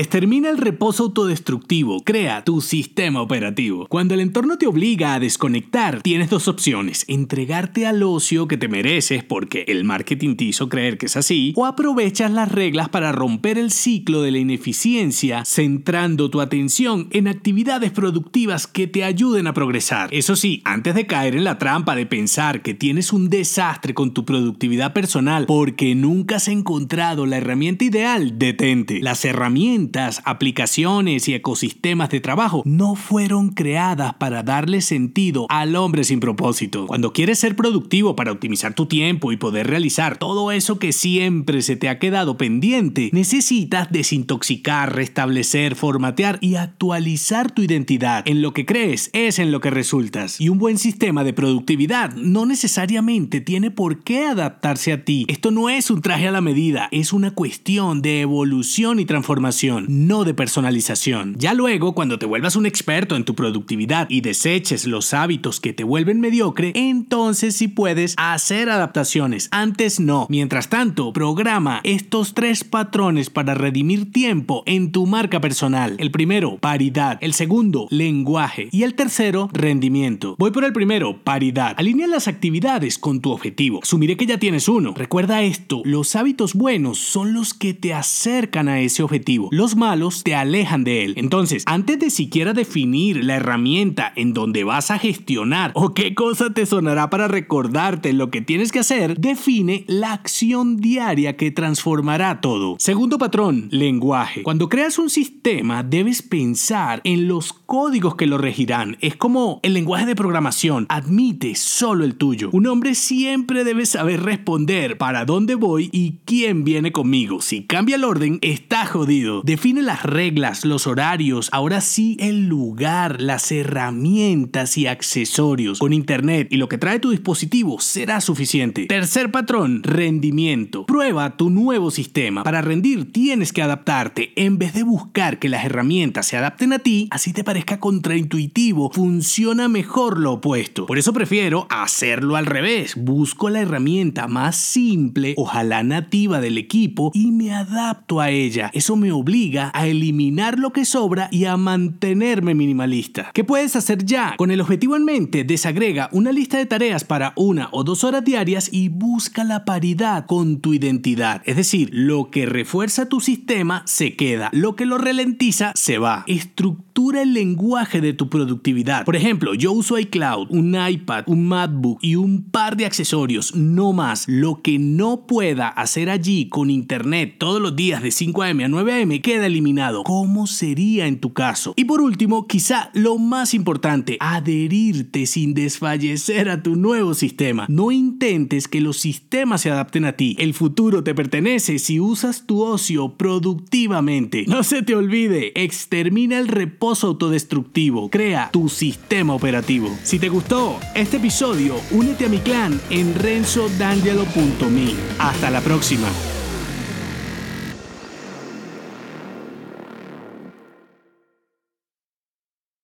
Extermina el reposo autodestructivo, crea tu sistema operativo. Cuando el entorno te obliga a desconectar, tienes dos opciones, entregarte al ocio que te mereces porque el marketing te hizo creer que es así, o aprovechas las reglas para romper el ciclo de la ineficiencia, centrando tu atención en actividades productivas que te ayuden a progresar. Eso sí, antes de caer en la trampa de pensar que tienes un desastre con tu productividad personal porque nunca has encontrado la herramienta ideal, detente. Las herramientas aplicaciones y ecosistemas de trabajo no fueron creadas para darle sentido al hombre sin propósito. Cuando quieres ser productivo para optimizar tu tiempo y poder realizar todo eso que siempre se te ha quedado pendiente, necesitas desintoxicar, restablecer, formatear y actualizar tu identidad. En lo que crees es en lo que resultas. Y un buen sistema de productividad no necesariamente tiene por qué adaptarse a ti. Esto no es un traje a la medida, es una cuestión de evolución y transformación no de personalización. Ya luego, cuando te vuelvas un experto en tu productividad y deseches los hábitos que te vuelven mediocre, entonces sí puedes hacer adaptaciones. Antes no. Mientras tanto, programa estos tres patrones para redimir tiempo en tu marca personal. El primero, paridad. El segundo, lenguaje. Y el tercero, rendimiento. Voy por el primero, paridad. Alinea las actividades con tu objetivo. Asumiré que ya tienes uno. Recuerda esto, los hábitos buenos son los que te acercan a ese objetivo los malos te alejan de él. Entonces, antes de siquiera definir la herramienta en donde vas a gestionar o qué cosa te sonará para recordarte lo que tienes que hacer, define la acción diaria que transformará todo. Segundo patrón, lenguaje. Cuando creas un sistema, debes pensar en los códigos que lo regirán. Es como el lenguaje de programación. Admite solo el tuyo. Un hombre siempre debe saber responder para dónde voy y quién viene conmigo. Si cambia el orden, está jodido. Define las reglas, los horarios, ahora sí el lugar, las herramientas y accesorios. Con internet y lo que trae tu dispositivo será suficiente. Tercer patrón, rendimiento. Prueba tu nuevo sistema. Para rendir tienes que adaptarte. En vez de buscar que las herramientas se adapten a ti, así te parezca contraintuitivo, funciona mejor lo opuesto. Por eso prefiero hacerlo al revés. Busco la herramienta más simple, ojalá nativa del equipo, y me adapto a ella. Eso me a eliminar lo que sobra y a mantenerme minimalista. ¿Qué puedes hacer ya? Con el objetivo en mente, desagrega una lista de tareas para una o dos horas diarias y busca la paridad con tu identidad. Es decir, lo que refuerza tu sistema se queda, lo que lo ralentiza se va. Estructura el lenguaje de tu productividad. Por ejemplo, yo uso iCloud, un iPad, un MacBook y un par de accesorios, no más. Lo que no pueda hacer allí con internet todos los días de 5 a.m. a 9 a.m queda eliminado. ¿Cómo sería en tu caso? Y por último, quizá lo más importante, adherirte sin desfallecer a tu nuevo sistema. No intentes que los sistemas se adapten a ti. El futuro te pertenece si usas tu ocio productivamente. No se te olvide, extermina el reposo autodestructivo. Crea tu sistema operativo. Si te gustó este episodio, únete a mi clan en renzodangelo.me. Hasta la próxima.